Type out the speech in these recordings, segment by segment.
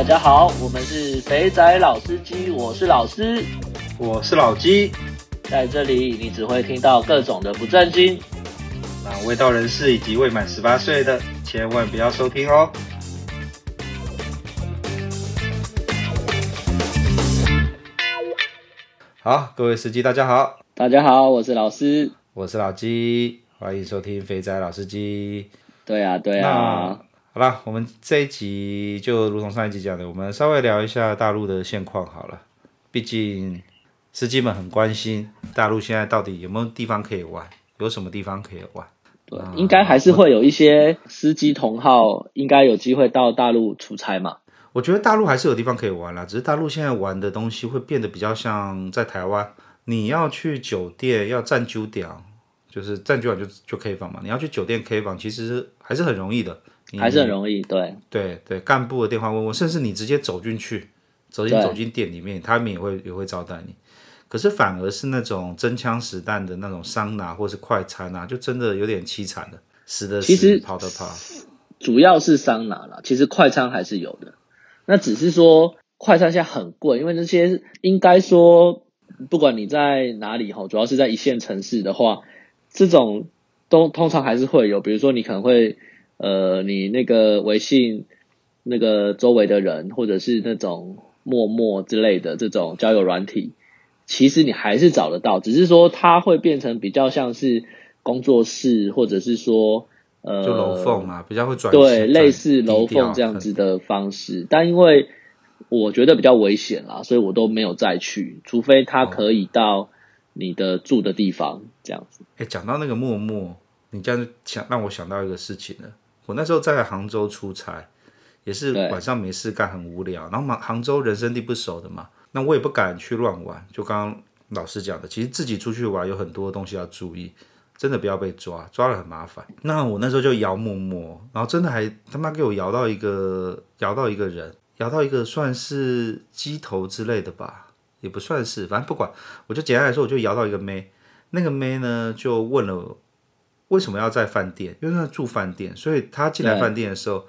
大家好，我们是肥仔老司机，我是老师，我是老鸡，在这里你只会听到各种的不正经，那未到人士以及未满十八岁的千万不要收听哦。好，各位司机大家好，大家好，我是老师，我是老鸡，欢迎收听肥仔老司机。对啊，对啊。好了，我们这一集就如同上一集讲的，我们稍微聊一下大陆的现况好了。毕竟司机们很关心大陆现在到底有没有地方可以玩，有什么地方可以玩。对，应该还是会有一些司机同号，应该有机会到大陆出差嘛。我觉得大陆还是有地方可以玩啦，只是大陆现在玩的东西会变得比较像在台湾，你要去酒店要占酒点，就是占酒点就就 K 房嘛。你要去酒店 K 房，其实还是很容易的。还是很容易，对对对，干部的电话问问，甚至你直接走进去，走进走进店里面，他们也会也会招待你。可是反而是那种真枪实弹的那种桑拿或是快餐啊，就真的有点凄惨的，死的死，跑的跑。主要是桑拿啦，其实快餐还是有的。那只是说快餐现在很贵，因为那些应该说，不管你在哪里哈，主要是在一线城市的话，这种都通常还是会有，比如说你可能会。呃，你那个微信那个周围的人，或者是那种陌陌之类的这种交友软体，其实你还是找得到，只是说它会变成比较像是工作室，或者是说呃，就楼凤嘛，比较会转对，类似楼凤这样子的方式。但因为我觉得比较危险啦，所以我都没有再去，除非他可以到你的住的地方这样子。哎、哦，讲到那个陌陌，你这样想让我想到一个事情了。我那时候在杭州出差，也是晚上没事干，很无聊。然后杭杭州人生地不熟的嘛，那我也不敢去乱玩。就刚刚老师讲的，其实自己出去玩有很多东西要注意，真的不要被抓，抓了很麻烦。那我那时候就摇陌陌，然后真的还他妈给我摇到一个，摇到一个人，摇到一个算是鸡头之类的吧，也不算是，反正不管。我就简单来说，我就摇到一个妹，那个妹呢就问了。为什么要在饭店？因为他住饭店，所以他进来饭店的时候，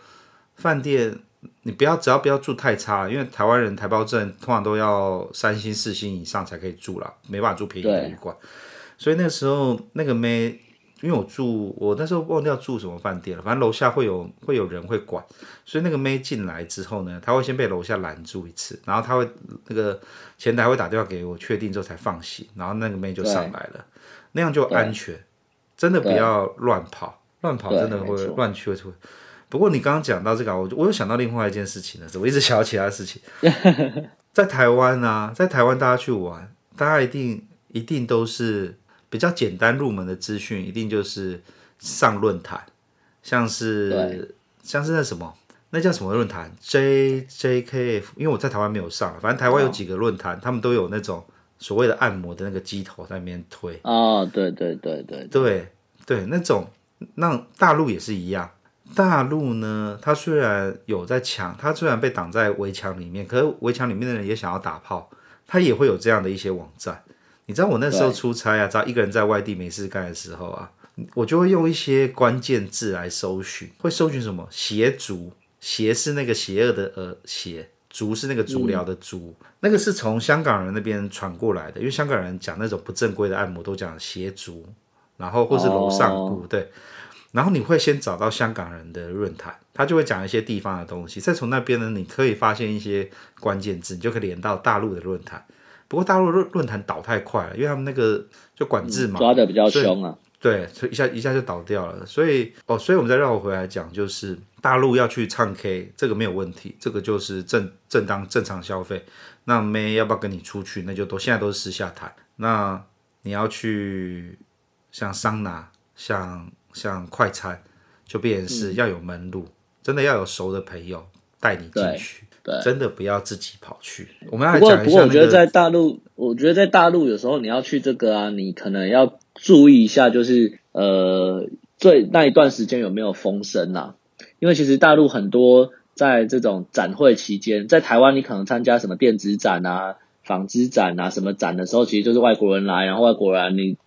饭店你不要只要不要住太差，因为台湾人台胞证通常都要三星四星以上才可以住了，没办法住便宜的旅馆。所以那个时候那个妹，因为我住我那时候忘掉住什么饭店了，反正楼下会有会有人会管，所以那个妹进来之后呢，他会先被楼下拦住一次，然后他会那个前台会打电话给我确定之后才放行，然后那个妹就上来了，那样就安全。真的不要乱跑，乱跑真的会乱去会出。不过你刚刚讲到这个，我我又想到另外一件事情了，我一直想到其他事情。在台湾啊，在台湾大家去玩，大家一定一定都是比较简单入门的资讯，一定就是上论坛，像是像是那什么，那叫什么论坛？J J K F，因为我在台湾没有上，反正台湾有几个论坛，他们都有那种。所谓的按摩的那个机头在那边推哦，对对对对对对，那种那大陆也是一样。大陆呢，它虽然有在抢，它虽然被挡在围墙里面，可是围墙里面的人也想要打炮，它也会有这样的一些网站。你知道我那时候出差啊，只要一个人在外地没事干的时候啊，我就会用一些关键字来搜寻，会搜寻什么？邪族，邪是那个邪恶的呃邪。足是那个足疗的足，嗯，那个是从香港人那边传过来的，因为香港人讲那种不正规的按摩都讲斜足，然后或是楼上骨，哦，对，然后你会先找到香港人的论坛，他就会讲一些地方的东西，再从那边呢，你可以发现一些关键字，你就可以连到大陆的论坛。不过大陆论论坛倒太快了，因为他们那个就管制嘛，抓的比较凶啊。对，所以一下一下就倒掉了，所以哦，所以我们再绕回来讲，就是大陆要去唱 K，这个没有问题，这个就是正正当正常消费。那妹要不要跟你出去，那就都现在都是私下谈。那你要去像桑拿、像像快餐，就变成是要有门路，嗯，真的要有熟的朋友带你进去，对，真的不要自己跑去。我们要来讲一下，那个，不过，不过我觉得在大陆，我觉得在大陆有时候你要去这个啊，你可能要。注意一下，就是呃，最那一段时间有没有风声啊？因为其实大陆很多在这种展会期间，在台湾你可能参加什么电子展啊、纺织展啊什么展的时候，其实就是外国人来，然后外国人你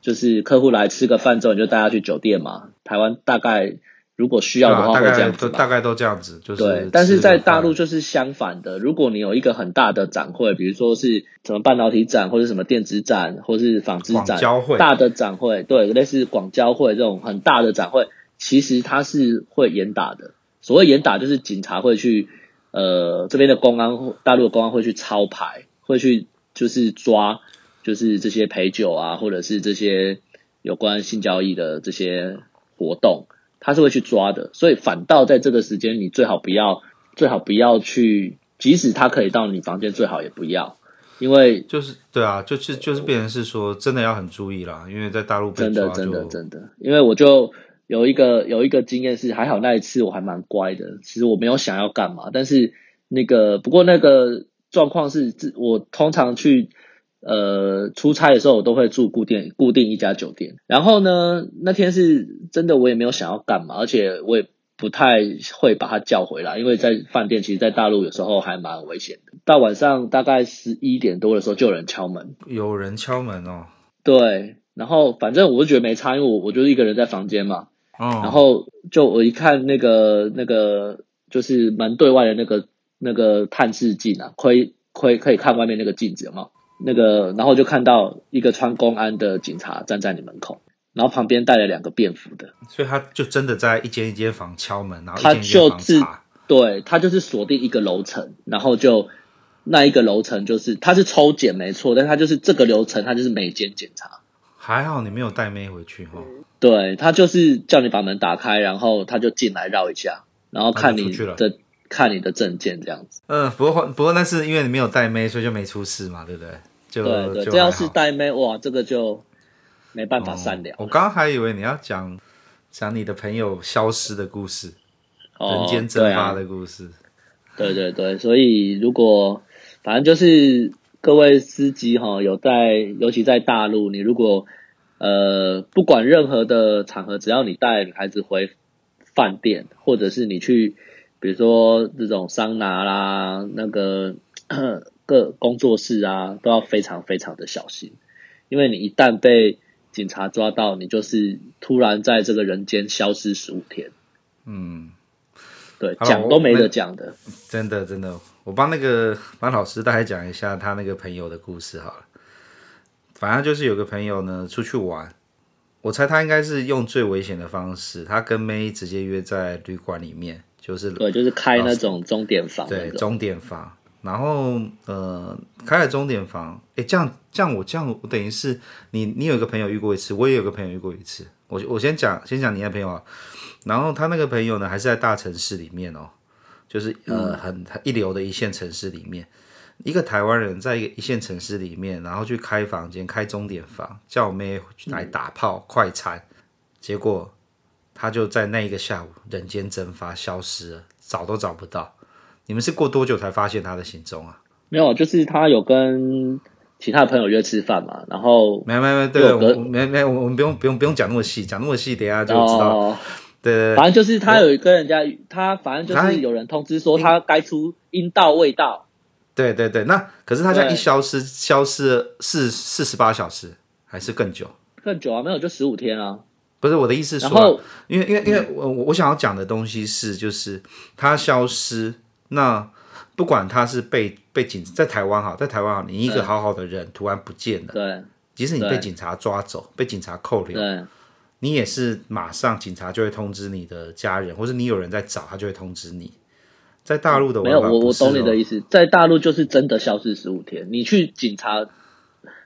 就是客户来吃个饭之后，你就带他去酒店嘛。台湾大概如果需要的话会这样子，啊、大概都这样子，就是对。但是在大陆就是相反的，如果你有一个很大的展会，比如说是什么半导体展，或者什么电子展，或是纺织展，交会大的展会，对，类似广交会这种很大的展会，其实他是会严打的。所谓严打，就是警察会去，呃，这边的公安，大陆的公安会去抄牌，会去就是抓，就是这些陪酒啊，或者是这些有关性交易的这些活动。他是会去抓的，所以反倒在这个时间，你最好不要，最好不要去，即使他可以到你房间，最好也不要，因为就是对啊，就是就是变成是说，真的要很注意啦，因为在大陆真的真的真的，因为我就有一个有一个经验是，还好那一次我还蛮乖的，其实我没有想要干嘛，但是那个不过那个状况是，我通常去。呃，出差的时候我都会住固定固定一家酒店。然后呢，那天是真的我也没有想要干嘛，而且我也不太会把他叫回来，因为在饭店，其实，在大陆有时候还蛮危险的。到晚上大概十一点多的时候，就有人敲门。有人敲门哦。对，然后反正我就觉得没差，因为我我就是一个人在房间嘛。哦。然后就我一看那个那个就是门对外的那个那个探视镜啊，可以可以可以看外面那个镜子有没有？那个，然后就看到一个穿公安的警察站在你门口，然后旁边带了两个便服的，所以他就真的在一间一间房敲门，然后他就是对他就是锁定一个楼层，然后就那一个楼层就是他是抽检没错，但他就是这个流程，他就是每间检查。还好你没有带妹回去哈。对，他就是叫你把门打开，然后他就进来绕一下，然后看你的。看你的证件这样子，嗯，不过不过那是因为你没有带妹，所以就没出事嘛，对不对？就对对，这要是带妹，哇，这个就没办法善良。哦，我刚刚还以为你要讲讲你的朋友消失的故事，哦，人间蒸发的故事。对，啊，对对对，所以如果反正就是各位司机哈，有在，尤其在大陆，你如果呃不管任何的场合，只要你带女孩子回饭店，或者是你去。比如说这种桑拿啦，那个 各工作室啊，都要非常非常的小心，因为你一旦被警察抓到，你就是突然在这个人间消失十五天。嗯，对，讲都没得讲的。真的真的，我帮那个帮老师大概讲一下他那个朋友的故事好了。反正就是有个朋友呢出去玩，我猜他应该是用最危险的方式，他跟妹直接约在旅馆里面。就是对，就是开那种钟点房，对，钟点房。然后呃，开了钟点房，哎，这样这样我这样我等于是你你有一个朋友遇过一次，我也有个朋友遇过一次。我我先讲先讲你的朋友啊，然后他那个朋友呢还是在大城市里面哦，就是呃很很一流的一线城市里面，一个台湾人在一个一线城市里面，然后去开房间开钟点房，叫妹来打炮快餐，结果。他就在那一个下午人间蒸发，消失了，找都找不到。你们是过多久才发现他的行踪啊？没有，就是他有跟其他朋友约吃饭嘛，然后没没没，对，我没没，我们不用不用不用讲那么细，讲那么细，等一下就知道。哦、对，反正就是他有跟人家，他反正就是有人通知说他该出阴道味道。对对对，那可是他这样一消失，消失了四四十八小时还是更久？更久啊，没有就十五天啊。不是我的意思是说，因为因为因为我我想要讲的东西是，就是他消失，那不管他是被被警在台湾哈，在台湾哈，你一个好好的人突然不见了，对，即使你被警察抓走，被警察扣留，对，你也是马上警察就会通知你的家人，或是你有人在找他就会通知你。在大陆的没有我我懂你的意思，在大陆就是真的消失十五天，你去警察，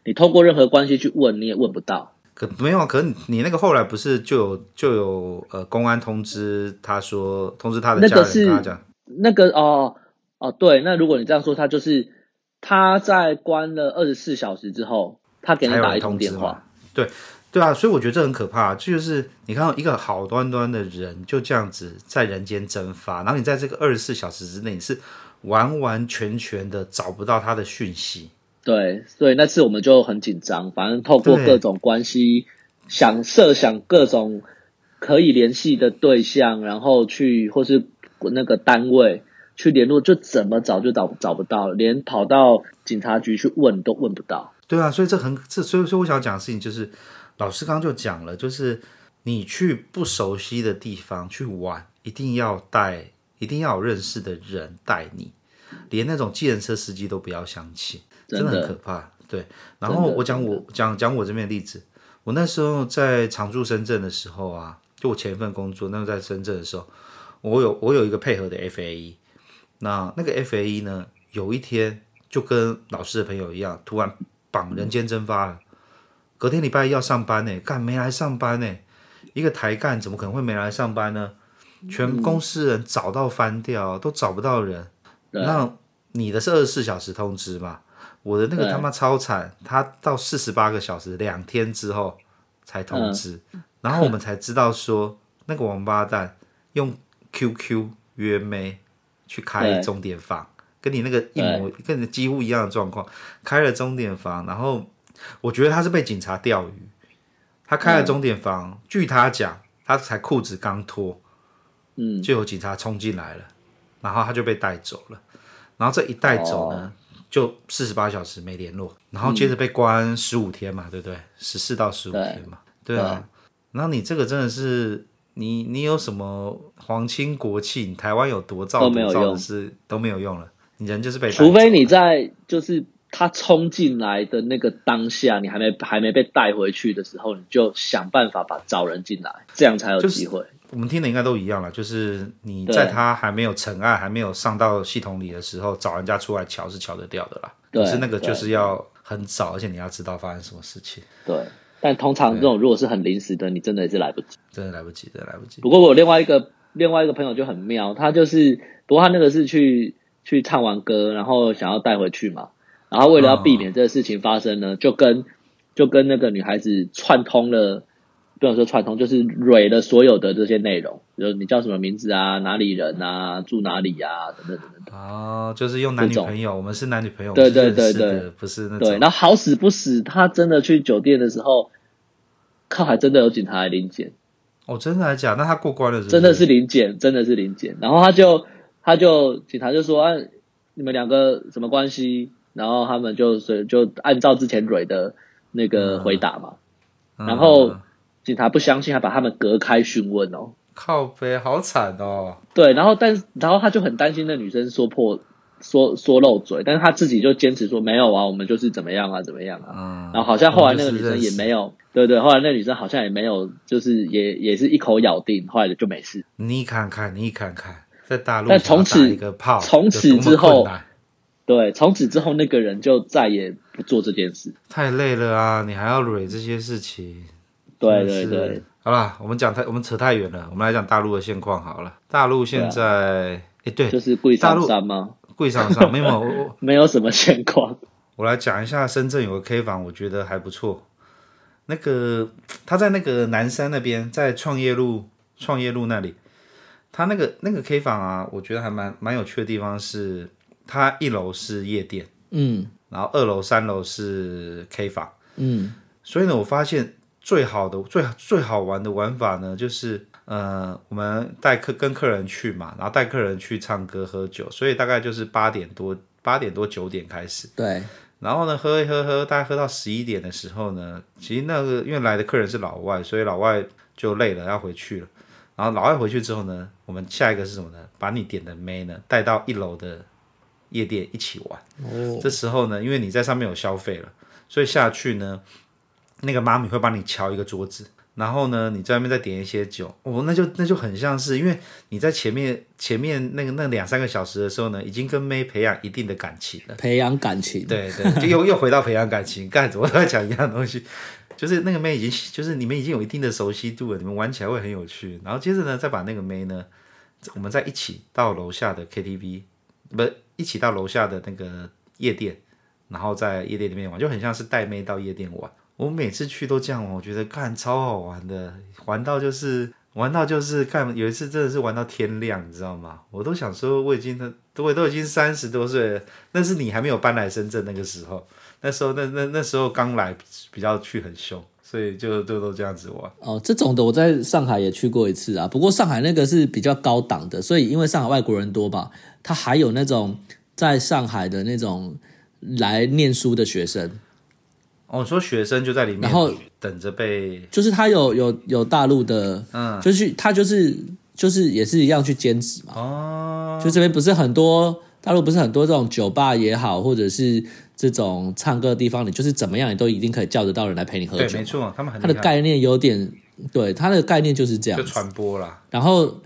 你通过任何关系去问你也问不到。可没有啊？可是你那个后来不是就有就有呃公安通知他说通知他的家人跟他讲那个哦哦对，那如果你这样说，他就是他在关了二十四小时之后，他给你打一通电话，对对啊，所以我觉得这很可怕，就是你看到一个好端端的人就这样子在人间蒸发，然后你在这个二十四小时之内你是完完全全的找不到他的讯息。对，所以那次我们就很紧张，反正透过各种关系，想设想各种可以联系的对象，然后去或是那个单位去联络，就怎么找就找找不到，连跑到警察局去问都问不到。对啊，所以这很这，所以所以我想讲的事情就是，老师刚刚就讲了，就是你去不熟悉的地方去玩，一定要带，一定要有认识的人带你，连那种计程车司机都不要相信，真的，真的很可怕。对，然后我讲我讲讲我这边的例子，我那时候在常驻深圳的时候啊，就我前一份工作，那时候在深圳的时候，我有我有一个配合的 FAE，那那个 FAE 呢，有一天就跟老师的朋友一样，突然绑人间蒸发了，隔天礼拜一要上班呢，干没来上班呢，一个台干怎么可能会没来上班呢？全公司人找到翻掉，都找不到人，那你的是二十四小时通知嘛？我的那个他妈超惨，他到四十八个小时两天之后才通知，嗯、然后我们才知道说那个王八蛋用 QQ 约妹去开钟点房，跟你那个一模跟你几乎一样的状况，开了钟点房，然后我觉得他是被警察钓鱼，他开了钟点房，嗯、据他讲，他才裤子刚脱，嗯，就有警察冲进来了，然后他就被带走了，然后这一带走呢。哦。就四十八小时没联络，然后接着被关十五天嘛，嗯、对不对？十四到十五天嘛，对，对啊。然后你这个真的是你，你有什么皇亲国戚？台湾有多造多造的事都没有用了，你人就是被。除非你在就是他冲进来的那个当下，你还没还没被带回去的时候，你就想办法把找人进来，这样才有机会。就是我们听的应该都一样了，就是你在他还没有成案、还没有上到系统里的时候，找人家出来瞧是瞧得掉的啦。可是那个就是要很早，而且你要知道发生什么事情。对，但通常这种如果是很临时的，你真的也是来不及，真的来不及，真的来不及。不过我另外一个另外一个朋友就很妙，他就是不过他那个是去去唱完歌，然后想要带回去嘛，然后为了要避免这个事情发生呢，哦、就跟就跟那个女孩子串通了。不能说串通，就是蕊了所有的这些内容，比如你叫什么名字啊，哪里人啊，住哪里啊，等等等等。哦，就是用男女朋友，我们是男女朋友，对对对对，不是那种。对，然后好死不死，他真的去酒店的时候，靠，还真的有警察来临检。哦，真的还假？那他过关了是不是？真的是临检，真的是临检。然后他就他就警察就说：“啊，你们两个什么关系？”然后他们就就按照之前蕊的那个回答嘛，嗯、然后。嗯警察不相信，还把他们隔开询问哦。靠背，好惨哦。对，然后但然后他就很担心那女生说破说说漏嘴，但是他自己就坚持说没有啊，我们就是怎么样啊，怎么样啊。嗯。然后好像后来那个女生也没有，对对，后来那个女生好像也没有，就是也也是一口咬定，后来就没事。你看看，你看看，在大陆，但从此一个炮从此之后，对，从此之后那个人就再也不做这件事。太累了啊，你还要蕊这些事情。对对对，好了，我们讲太，我们扯太远了，我们来讲大陆的现况好了。大陆现在，哎，对，就是贵上山吗？贵上山 没有，没有什么现况。我来讲一下，深圳有个 K 房，我觉得还不错。那个他在那个南山那边，在创业路创业路那里，他那个那个 K 房啊，我觉得还蛮蛮有趣的地方是，他一楼是夜店，嗯，然后二楼三楼是 K 房，嗯，所以呢，我发现。最好的、最最好玩的玩法呢，就是呃，我们带客跟客人去嘛，然后带客人去唱歌喝酒，所以大概就是八点多、八点多九点开始。对。然后呢，喝一喝喝，大概喝到十一点的时候呢，其实那个因为来的客人是老外，所以老外就累了要回去了。然后老外回去之后呢，我们下一个是什么呢？把你点的妹呢带到一楼的夜店一起玩。哦。这时候呢，因为你在上面有消费了，所以下去呢。那个妈咪会帮你敲一个桌子，然后呢，你在外面再点一些酒，哦，那就那就很像是，因为你在前面前面那个那两三个小时的时候呢，已经跟妹培养一定的感情了。培养感情，对对，就又又回到培养感情，干什么都在讲一样东西，就是那个妹已经就是你们已经有一定的熟悉度了，你们玩起来会很有趣。然后接着呢，再把那个妹呢，我们再一起到楼下的 KTV，不，一起到楼下的那个夜店，然后在夜店里面玩，就很像是带妹到夜店玩。我每次去都这样，我觉得看超好玩的，玩到就是玩到就是看，有一次真的是玩到天亮，你知道吗？我都想说，我已经都我都已经三十多岁了，那是你还没有搬来深圳那个时候，那时候那那那时候刚来比较去很凶，所以就就都这样子玩。哦，这种的我在上海也去过一次啊，不过上海那个是比较高档的，所以因为上海外国人多吧，他还有那种在上海的那种来念书的学生。哦，说学生就在里面，然后等着被，就是他有有有大陆的，嗯，就是他就是就是也是一样去兼职嘛。哦，就这边不是很多大陆不是很多这种酒吧也好，或者是这种唱歌的地方，你就是怎么样，你都一定可以叫得到人来陪你喝酒。对，没错，他们很他的概念有点，对，他的概念就是这样，就传播啦。然后，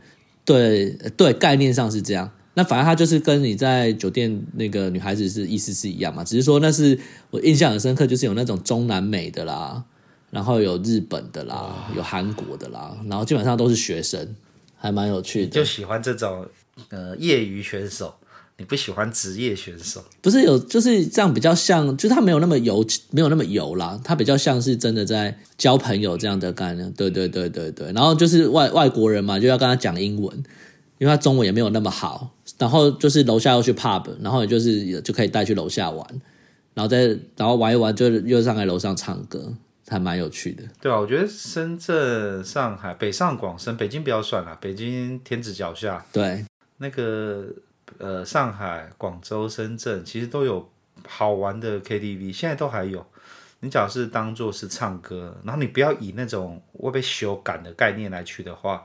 对对，概念上是这样。那反正他就是跟你在酒店那个女孩子是意思是一样嘛，只是说那是我印象很深刻，就是有那种中南美的啦，然后有日本的啦，有韩国的啦，然后基本上都是学生，还蛮有趣的。就喜欢这种呃业余选手，你不喜欢职业选手？不是有就是这样比较像，就是他没有那么油，没有那么油啦，他比较像是真的在交朋友这样的概念。对对对对对，然后就是外外国人嘛，就要跟他讲英文，因为他中文也没有那么好。然后就是楼下要去 pub，然后也就是就可以带去楼下玩，然后再然后玩一玩，就又上来楼上唱歌，还蛮有趣的。对啊，我觉得深圳、上海、北上广深，北京不要算了，北京天子脚下。对，那个呃，上海、广州、深圳其实都有好玩的 KTV，现在都还有。你只要是当做是唱歌，然后你不要以那种会被修改的概念来去的话。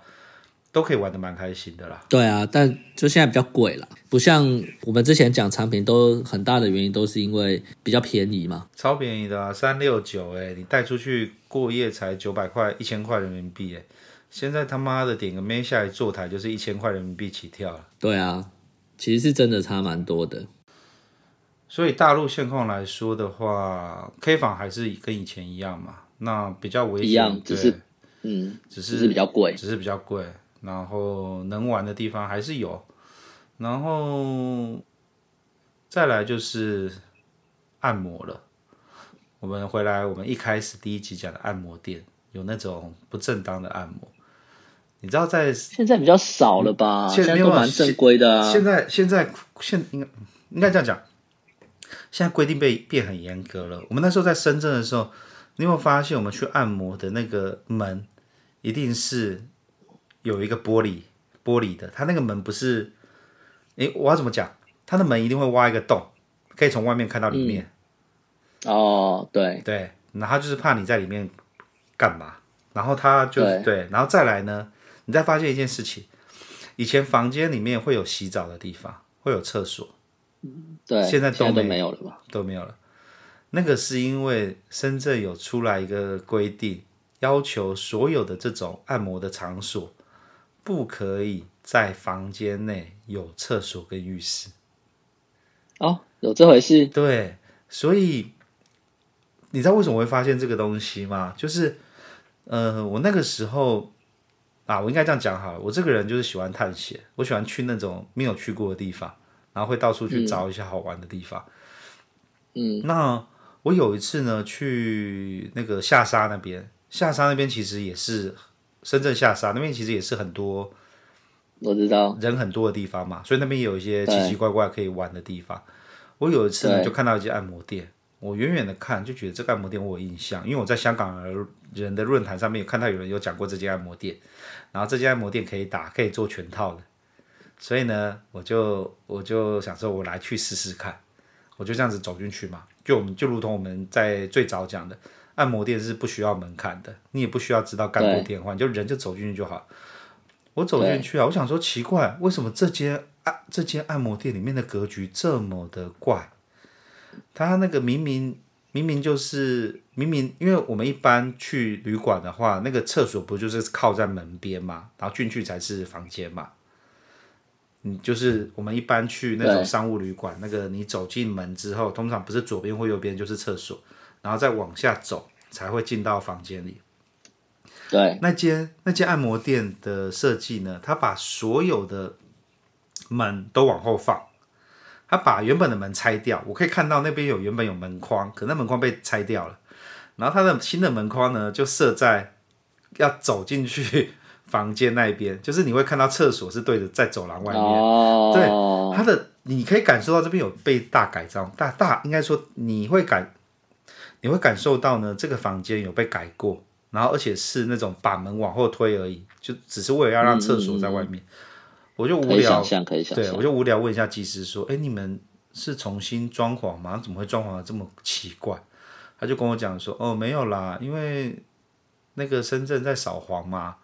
都可以玩的蛮开心的啦。对啊，但就现在比较贵了，不像我们之前讲产品都很大的原因都是因为比较便宜嘛，超便宜的啊，三六九哎，你带出去过夜才九百块，一千块人民币哎，现在他妈的点个妹下来坐台就是一千块人民币起跳了。对啊，其实是真的差蛮多的。所以大陆现况来说的话，K 房还是跟以前一样嘛，那比较危险，一样，只是嗯，只是，只是比较贵，只是比较贵。然后能玩的地方还是有，然后再来就是按摩了。我们回来，我们一开始第一集讲的按摩店有那种不正当的按摩，你知道在现在比较少了吧？现在都蛮正规的啊。现在现在现应该应该这样讲，现在规定被变很严格了。我们那时候在深圳的时候，你有没有发现我们去按摩的那个门一定是？有一个玻璃玻璃的，它那个门不是，诶，我要怎么讲？它的门一定会挖一个洞，可以从外面看到里面。嗯、哦，对对，然后就是怕你在里面干嘛，然后他就对，对，然后再来呢，你再发现一件事情，以前房间里面会有洗澡的地方，会有厕所，对，现在都没，现在都没有了吧？都没有了。那个是因为深圳有出来一个规定，要求所有的这种按摩的场所。不可以在房间内有厕所跟浴室。哦，有这回事？对，所以你知道为什么会发现这个东西吗？就是，呃，我那个时候啊，我应该这样讲好了。我这个人就是喜欢探险，我喜欢去那种没有去过的地方，然后会到处去找一些好玩的地方。嗯，那我有一次呢，去那个下沙那边，下沙那边其实也是。深圳下沙那边其实也是很多，我知道人很多的地方嘛，所以那边也有一些奇奇怪怪可以玩的地方。我有一次呢，就看到一间按摩店，我远远的看就觉得这个按摩店我有印象，因为我在香港人的论坛上面有看到有人有讲过这间按摩店，然后这间按摩店可以打，可以做全套的，所以呢，我就我就想说，我来去试试看，我就这样子走进去嘛，就我们就如同我们在最早讲的。按摩店是不需要门槛的，你也不需要知道干部电话，你就人就走进去就好。我走进去啊，我想说奇怪，为什么这间按这间按摩店里面的格局这么的怪？他那个明明明明就是明明，因为我们一般去旅馆的话，那个厕所不就是靠在门边嘛，然后进去才是房间嘛。嗯，就是我们一般去那种商务旅馆，那个你走进门之后，通常不是左边或右边就是厕所。然后再往下走，才会进到房间里。对，那间那间按摩店的设计呢，他把所有的门都往后放，他把原本的门拆掉。我可以看到那边有原本有门框，可那门框被拆掉了。然后他的新的门框呢，就设在要走进去房间那边，就是你会看到厕所是对着在走廊外面。哦，对，他的你可以感受到这边有被大改造，大大应该说你会感。你会感受到呢，这个房间有被改过，然后而且是那种把门往后推而已，就只是为了要让厕所在外面。嗯、我就无聊，对，我就无聊问一下技师说：“哎，你们是重新装潢吗？怎么会装潢的这么奇怪？”他就跟我讲说，哦，没有啦，因为那个深圳在扫黄嘛。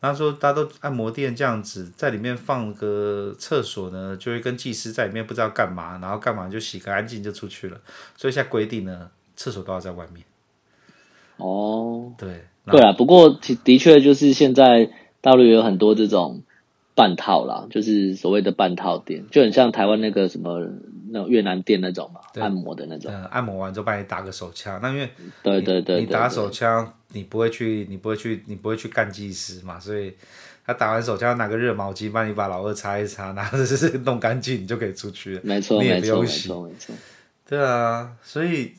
他说大家都按摩店这样子，在里面放个厕所呢，就会跟技师在里面不知道干嘛，然后干嘛就洗个干净就出去了。所以现在规定呢，厕所都要在外面。哦，对，对啊，不过其的确就是现在大陆有很多这种。半套啦，就是所谓的半套店，就很像台湾那个什么那种越南店那种嘛，按摩的那种。嗯，按摩完之后帮你打个手枪，那因为对对对，你打手枪，你不会去，你不会去，你不会去干技师嘛，所以他打完手枪拿个热毛巾帮你把老二擦一擦，然后就是弄干净，你就可以出去了。没错，你也没错，没错，没错。对啊，所以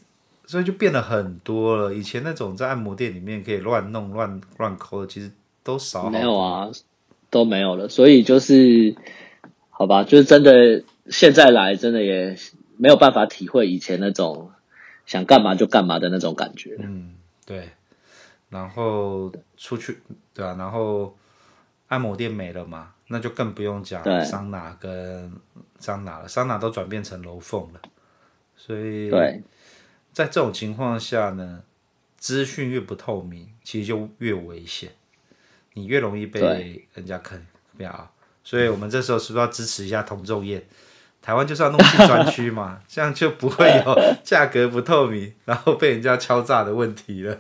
所以就变了很多了。以前那种在按摩店里面可以乱弄乱乱抠的，其实都少。没有啊。都没有了，所以就是好吧，就是真的现在来，真的也没有办法体会以前那种想干嘛就干嘛的那种感觉。嗯，对。然后出去，对啊，然后按摩店没了嘛，那就更不用讲桑拿跟桑拿了，桑拿都转变成楼缝了。所以，对，在这种情况下呢，资讯越不透明，其实就越危险。你越容易被人家坑，不要，所以我们这时候是不是要支持一下同众业？台湾就是要弄去专区嘛，这样就不会有 价格不透明，然后被人家敲诈的问题了。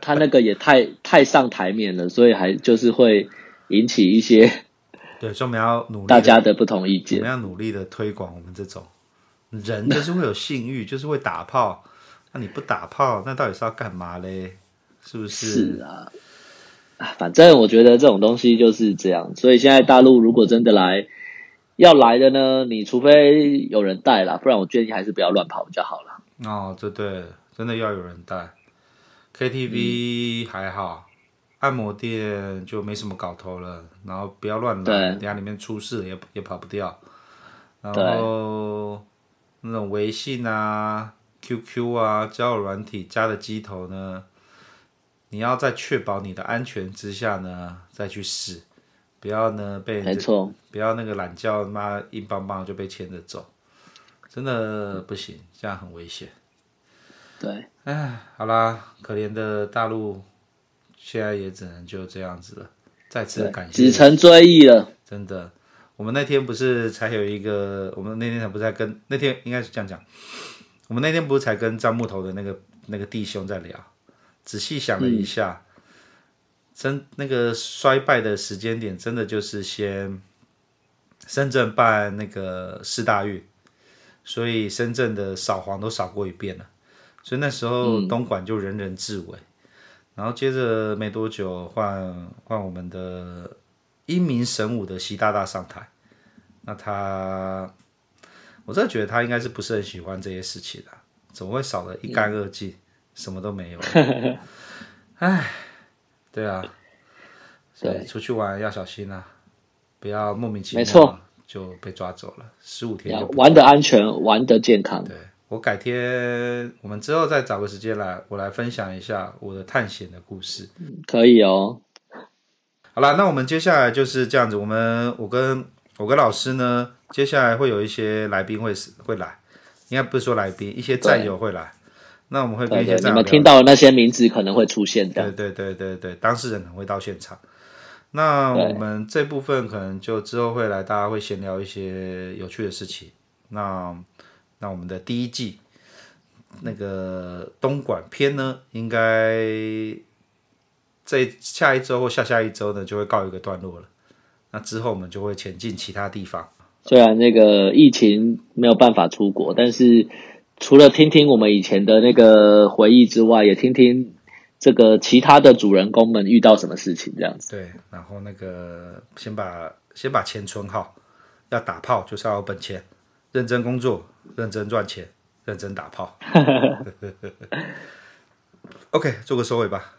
他那个也太太上台面了，所以还就是会引起一些 对，所以我们要努力大家的不同意见，我们要努力的推广我们这种人，就是会有性欲，就是会打炮。那你不打炮，那到底是要干嘛嘞？是不是？是啊。反正我觉得这种东西就是这样，所以现在大陆如果真的来要来的呢，你除非有人带啦，不然我建议还是不要乱跑比较好啦。哦，这对，真的要有人带。KTV 还好，嗯，按摩店就没什么搞头了，然后不要乱来，等下里面出事也也跑不掉。然后那种微信啊、QQ 啊、交友软体加的机头呢，你要在确保你的安全之下呢，再去试，不要呢被，没错，不要那个懒觉妈硬邦邦就被牵着走，真的不行，这样很危险。对，哎，好啦，可怜的大陆，现在也只能就这样子了。再次感谢，只成追忆了。真的，我们那天不是才有一个，我们那天才不是在跟那天应该是这样讲，我们那天不是才跟樟木头的那个那个弟兄在聊。仔细想了一下，真那个衰败的时间点，真的就是先深圳办那个四大运，所以深圳的扫黄都扫过一遍了，所以那时候东莞就人人自危，然后接着没多久换换我们的英明神武的习大大上台，那他我真的觉得他应该是不是很喜欢这些事情的，怎么会少得一干二净？嗯什么都没有，哎，对啊，所以出去玩要小心啊，不要莫名其妙就被抓走了，十五天玩的安全，玩的健康。对，我改天我们之后再找个时间来，我来分享一下我的探险的故事。可以哦。好了，那我们接下来就是这样子，我们我跟我跟老师呢，接下来会有一些来宾会会来，应该不是说来宾，一些战友会来。那我们会跟一些你们听到的那些名字可能会出现的，对对对对对，当事人可能会到现场。那我们这部分可能就之后会来，大家会闲聊一些有趣的事情。那那我们的第一季那个东莞篇呢，应该这下一周或下下一周呢就会告一个段落了。那之后我们就会前进其他地方。虽然那个疫情没有办法出国，但是。除了听听我们以前的那个回忆之外，也听听这个其他的主人公们遇到什么事情，这样子。对，然后那个先把先把钱存好，要打炮就是要有本钱，认真工作，认真赚钱，认真打炮。OK，做个收尾吧。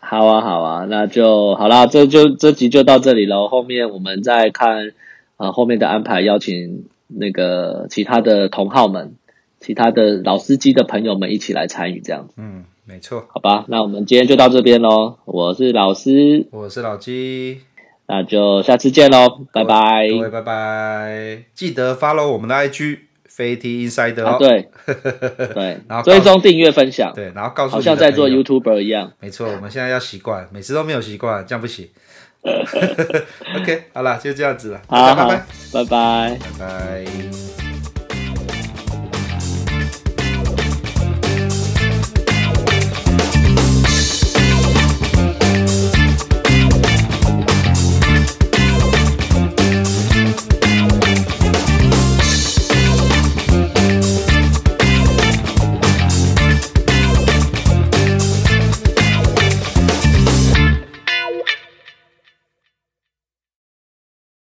好啊，好啊，那就好啦，这就这集就到这里了。后面我们再看啊、呃，后面的安排，邀请那个其他的同好们。其他的老司机的朋友们一起来参与，这样子。嗯，没错。好吧，那我们今天就到这边喽。我是老师，我是老鸡，那就下次见喽，拜拜。各位拜拜，记得 follow 我们的 IG。FAT Insider 哦，对 对，然后追踪订阅分享，对，然后告诉好像在做 YouTuber 一样，没错，我们现在要习惯，每次都没有习惯，这样不行。OK，好了，就这样子了，好，拜拜，拜拜，拜拜。